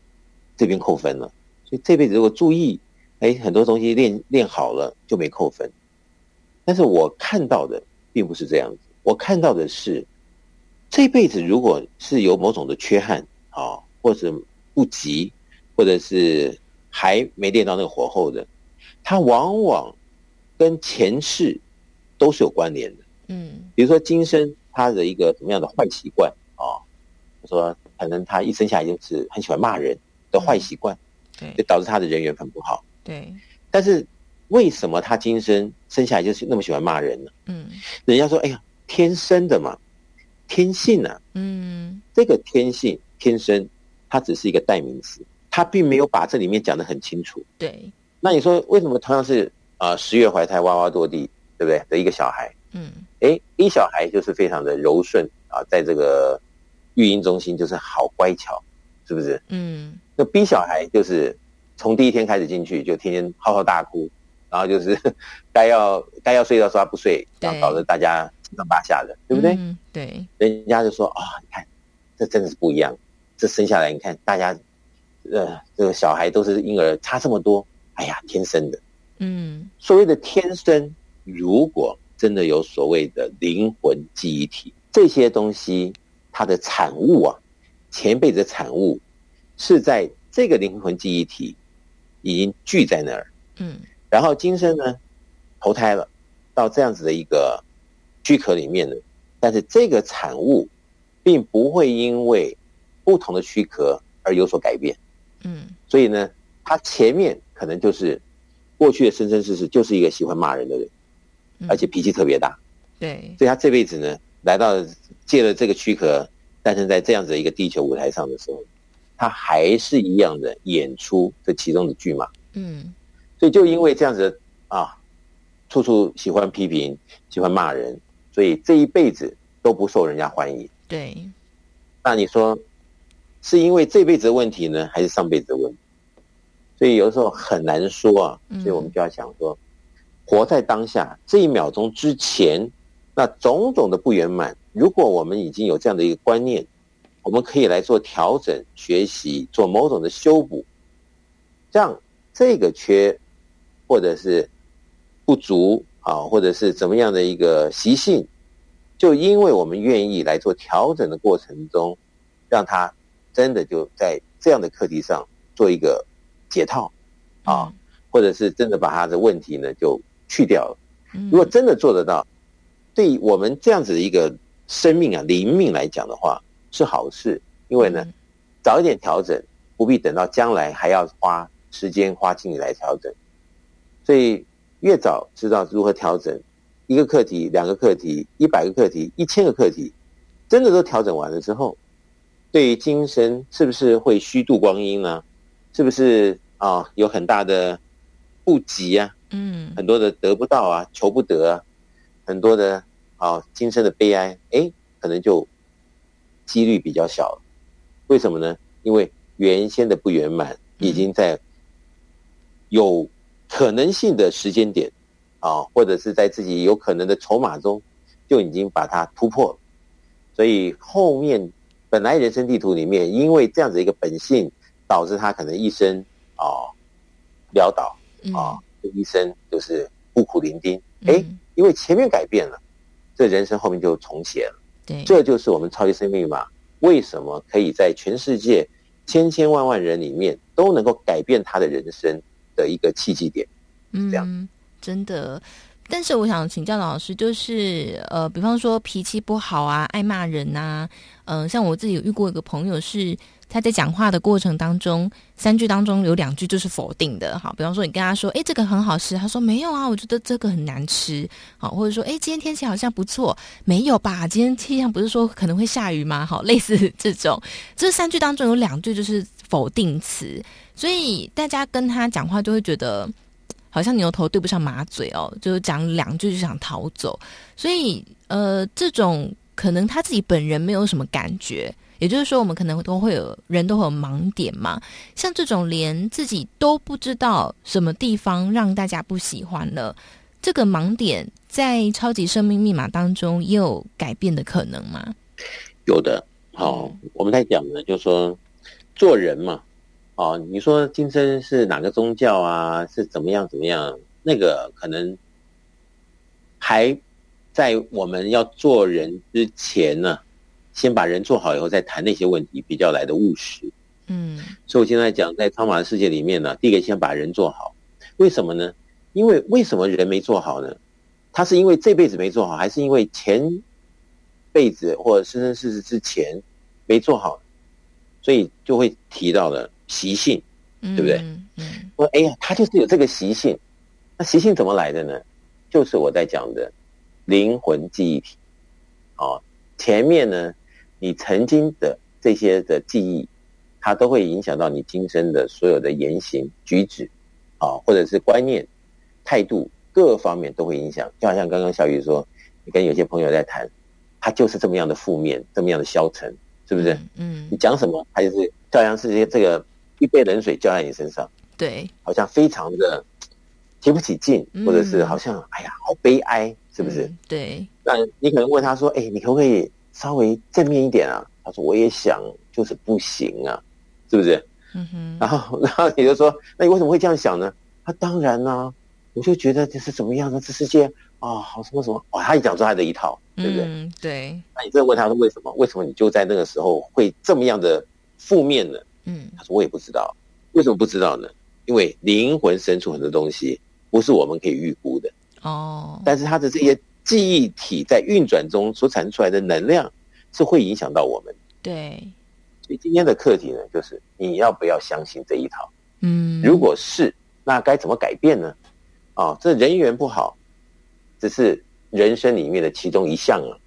这边扣分了。所以这辈子如果注意，哎，很多东西练练好了就没扣分。但是我看到的并不是这样子，我看到的是，这辈子如果是有某种的缺憾啊，或者不及，或者是还没练到那个火候的，它往往跟前世都是有关联的。嗯，比如说今生他的一个什么样的坏习惯啊，说可能他一生下来就是很喜欢骂人的坏习惯，对，就导致他的人缘很不好。对，但是。为什么他今生生下来就是那么喜欢骂人呢？嗯，人家说，哎呀，天生的嘛，天性啊。嗯，这个天性天生，它只是一个代名词，他并没有把这里面讲得很清楚。对，那你说为什么同样是啊、呃、十月怀胎哇哇落地，对不对？的一个小孩，嗯，哎一小孩就是非常的柔顺啊，在这个育婴中心就是好乖巧，是不是？嗯，那 B 小孩就是从第一天开始进去就天天嚎啕大哭。然后就是 该要该要睡的时候他不睡，然后搞得大家七上八下的，对不对？嗯，对。人家就说啊、哦，你看，这真的是不一样。这生下来，你看大家，呃，这个小孩都是婴儿，差这么多，哎呀，天生的。嗯，所谓的天生，如果真的有所谓的灵魂记忆体，这些东西它的产物啊，前辈子的产物，是在这个灵魂记忆体已经聚在那儿。嗯。然后今生呢，投胎了，到这样子的一个躯壳里面呢，但是这个产物，并不会因为不同的躯壳而有所改变，嗯，所以呢，他前面可能就是过去的生生世世就是一个喜欢骂人的人，而且脾气特别大，对，所以他这辈子呢，来到借了这个躯壳，诞生在这样子的一个地球舞台上的时候，他还是一样的演出这其中的剧码，嗯。所以就因为这样子啊，处处喜欢批评，喜欢骂人，所以这一辈子都不受人家欢迎。对，那你说是因为这辈子的问题呢，还是上辈子的问题？所以有的时候很难说啊。所以我们就要想说，活在当下这一秒钟之前，那种种的不圆满，如果我们已经有这样的一个观念，我们可以来做调整、学习，做某种的修补，这样这个缺。或者是不足啊，或者是怎么样的一个习性，就因为我们愿意来做调整的过程中，让他真的就在这样的课题上做一个解套啊，或者是真的把他的问题呢就去掉了。如果真的做得到，对我们这样子的一个生命啊灵命来讲的话是好事，因为呢早一点调整，不必等到将来还要花时间花精力来调整。所以越早知道如何调整一个课题、两个课题、一百个课题、一千个课题，真的都调整完了之后，对于今生是不是会虚度光阴呢？是不是啊？有很大的不及啊？嗯，很多的得不到啊，求不得啊，很多的啊，今生的悲哀，哎，可能就几率比较小。为什么呢？因为原先的不圆满已经在有。可能性的时间点，啊，或者是在自己有可能的筹码中，就已经把它突破了。所以后面本来人生地图里面，因为这样子一个本性，导致他可能一生啊潦倒啊，这一生就是孤苦伶仃。哎，因为前面改变了，这人生后面就重写了。对，这就是我们超级生命密码为什么可以在全世界千千万万人里面都能够改变他的人生的一个契机点。嗯，这样
真的。但是我想请教老师，就是呃，比方说脾气不好啊，爱骂人呐、嗯、像我自己有遇过一个朋友是。他在讲话的过程当中，三句当中有两句就是否定的，好，比方说你跟他说，诶，这个很好吃，他说没有啊，我觉得这个很难吃，好，或者说，诶，今天天气好像不错，没有吧？今天气象不是说可能会下雨吗？好，类似这种，这三句当中有两句就是否定词，所以大家跟他讲话就会觉得好像牛头对不上马嘴哦，就是讲两句就想逃走，所以呃，这种可能他自己本人没有什么感觉。也就是说，我们可能都会有人都会有盲点嘛。像这种连自己都不知道什么地方让大家不喜欢了，这个盲点在超级生命密码当中也有改变的可能吗？
有的。好，我们在讲呢，就是说做人嘛，哦，你说今生是哪个宗教啊？是怎么样怎么样？那个可能还在我们要做人之前呢。先把人做好以后，再谈那些问题，比较来的务实。嗯，所以我现在讲，在苍茫的世界里面呢，第一个先把人做好。为什么呢？因为为什么人没做好呢？他是因为这辈子没做好，还是因为前辈子或者生生世世之前没做好？所以就会提到了习性，对不对？嗯，嗯，说哎呀，他就是有这个习性。那习性怎么来的呢？就是我在讲的灵魂记忆体。哦，前面呢？你曾经的这些的记忆，它都会影响到你今生的所有的言行举止，啊，或者是观念、态度各方面都会影响。就好像刚刚小雨说，你跟有些朋友在谈，他就是这么样的负面，这么样的消沉，是不是？嗯。嗯，你讲什么，他就是照样是这些这个一杯冷水浇在你身上，
对，
好像非常的提不起劲，或者是好像哎呀好悲哀，是不是？
嗯、对。
那你可能问他说：“哎，你可不可以？”稍微正面一点啊，他说我也想，就是不行啊，是不是？嗯哼。然后，然后你就说，那你为什么会这样想呢？他当然呢、啊，我就觉得这是怎么样呢，这世界啊、哦，好什么什么，哇，他一讲出他的一套，对不对？嗯，
对。
那你再问他说为什么？为什么你就在那个时候会这么样的负面呢？嗯，他说我也不知道，为什么不知道呢？因为灵魂深处很多东西不是我们可以预估的哦，但是他的这些。记忆体在运转中所产生出来的能量是会影响到我们。
对，
所以今天的课题呢，就是你要不要相信这一套？嗯，如果是，那该怎么改变呢？啊、哦，这人缘不好，只是人生里面的其中一项啊。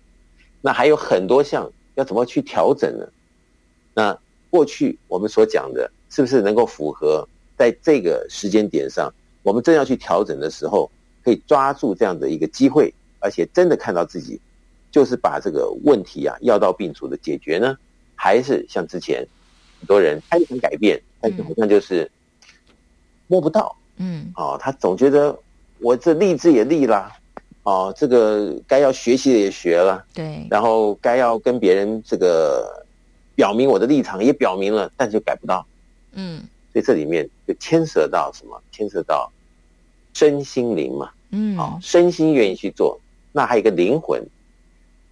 那还有很多项要怎么去调整呢？那过去我们所讲的，是不是能够符合在这个时间点上，我们正要去调整的时候，可以抓住这样的一个机会？而且真的看到自己，就是把这个问题啊药到病除的解决呢，还是像之前很多人他想改变，但是好像就是摸不到，嗯，哦，他总觉得我这立志也立了，哦，这个该要学习的也学了，
对，
然后该要跟别人这个表明我的立场也表明了，但是就改不到，嗯，所以这里面就牵涉到什么？牵涉到身心灵嘛，嗯，哦，身心愿意去做。那还有一个灵魂，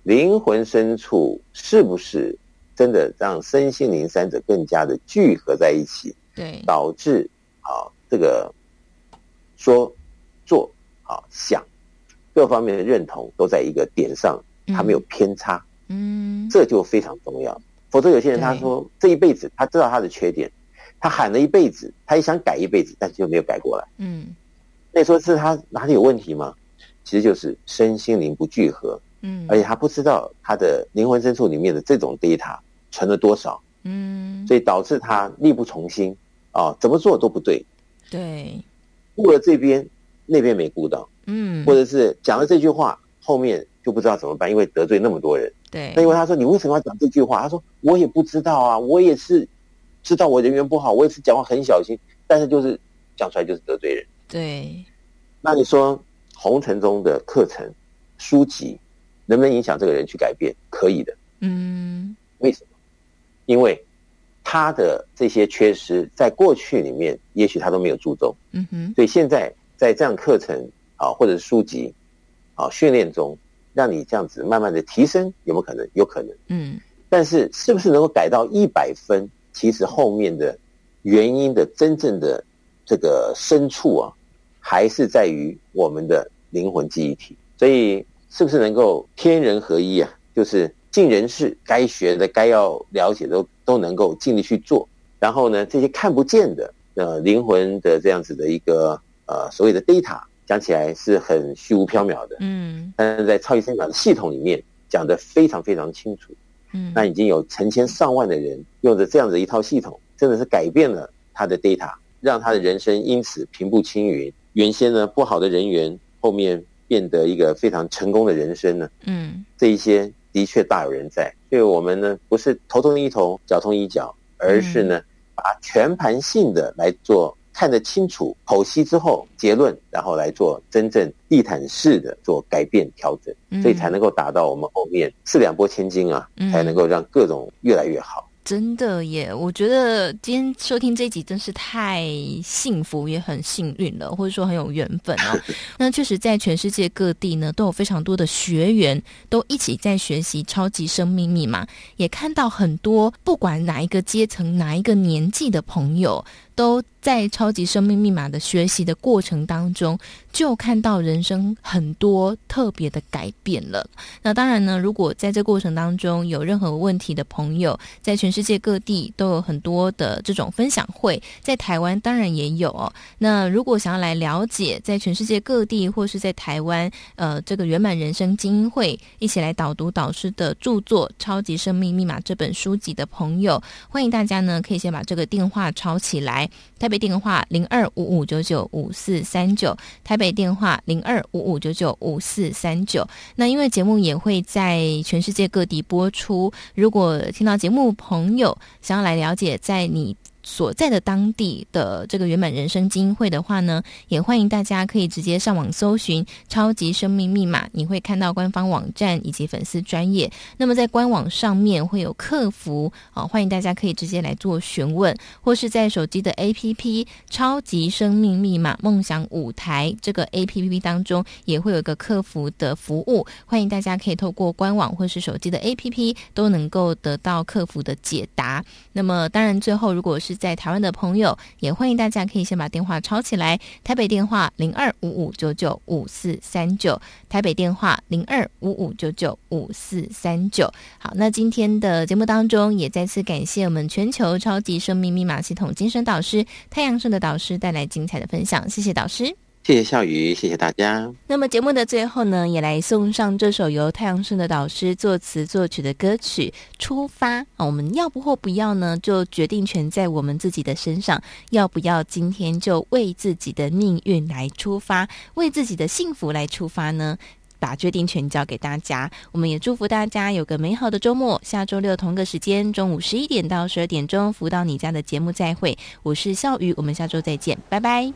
灵魂深处是不是真的让身心灵三者更加的聚合在一起？
对，
导致啊这个说做啊想各方面的认同都在一个点上，他没有偏差，嗯，这就非常重要。否则有些人他说这一辈子他知道他的缺点，他喊了一辈子，他也想改一辈子，但是就没有改过来，嗯，那说是他哪里有问题吗？其实就是身心灵不聚合，嗯，而且他不知道他的灵魂深处里面的这种 data 存了多少，嗯，所以导致他力不从心啊，怎么做都不对，
对，
顾了这边，那边没顾到，嗯，或者是讲了这句话，后面就不知道怎么办，因为得罪那么多人，
对，
那因为他说你为什么要讲这句话？他说我也不知道啊，我也是知道我人缘不好，我也是讲话很小心，但是就是讲出来就是得罪人，
对，
那你说？红尘中的课程、书籍，能不能影响这个人去改变？可以的。嗯，为什么？因为他的这些缺失，在过去里面，也许他都没有注重。嗯哼。所以现在在这样课程啊，或者是书籍啊训练中，让你这样子慢慢的提升，有没有可能？有可能。嗯。但是是不是能够改到一百分？其实后面的原因的真正的这个深处啊，还是在于我们的灵魂记忆体。所以，是不是能够天人合一啊？就是尽人事，该学的、该要了解的都都能够尽力去做。然后呢，这些看不见的呃灵魂的这样子的一个呃所谓的 data，讲起来是很虚无缥缈的，嗯，但是在超级生长的系统里面讲得非常非常清楚，嗯，那已经有成千上万的人用着这样子一套系统，真的是改变了他的 data，让他的人生因此平步青云。原先呢不好的人缘，后面变得一个非常成功的人生呢，嗯，这一些的确大有人在。所以我们呢不是头痛医头，脚痛医脚，而是呢。把全盘性的来做，看得清楚，剖析之后结论，然后来做真正地毯式的做改变调整，所以才能够达到我们后面四两拨千斤啊，才能够让各种越来越好。
真的耶！我觉得今天收听这一集真是太幸福，也很幸运了，或者说很有缘分哦。那确实，在全世界各地呢，都有非常多的学员都一起在学习超级生命密码，也看到很多不管哪一个阶层、哪一个年纪的朋友。都在超级生命密码的学习的过程当中，就看到人生很多特别的改变了。那当然呢，如果在这过程当中有任何问题的朋友，在全世界各地都有很多的这种分享会，在台湾当然也有哦。那如果想要来了解，在全世界各地或是在台湾，呃，这个圆满人生精英会一起来导读导师的著作《超级生命密码》这本书籍的朋友，欢迎大家呢可以先把这个电话抄起来。台北电话零二五五九九五四三九，台北电话零二五五九九五四三九。那因为节目也会在全世界各地播出，如果听到节目朋友想要来了解，在你。所在的当地的这个圆满人生菁英会的话呢，也欢迎大家可以直接上网搜寻“超级生命密码”，你会看到官方网站以及粉丝专业。那么在官网上面会有客服啊，欢迎大家可以直接来做询问，或是在手机的 APP“ 超级生命密码梦想舞台”这个 APP 当中也会有一个客服的服务，欢迎大家可以透过官网或是手机的 APP 都能够得到客服的解答。那么当然最后如果是在台湾的朋友，也欢迎大家可以先把电话抄起来。台北电话零二五五九九五四三九，台北电话零二五五九九五四三九。好，那今天的节目当中，也再次感谢我们全球超级生命密码系统精神导师太阳盛的导师带来精彩的分享，谢谢导师。
谢谢笑宇，谢谢大家。
那么节目的最后呢，也来送上这首由太阳盛的导师作词作曲的歌曲《出发》啊。我们要不或不要呢，就决定权在我们自己的身上。要不要今天就为自己的命运来出发，为自己的幸福来出发呢？把决定权交给大家。我们也祝福大家有个美好的周末。下周六同个时间，中午十一点到十二点钟，福到你家的节目再会。我是笑宇，我们下周再见，拜拜。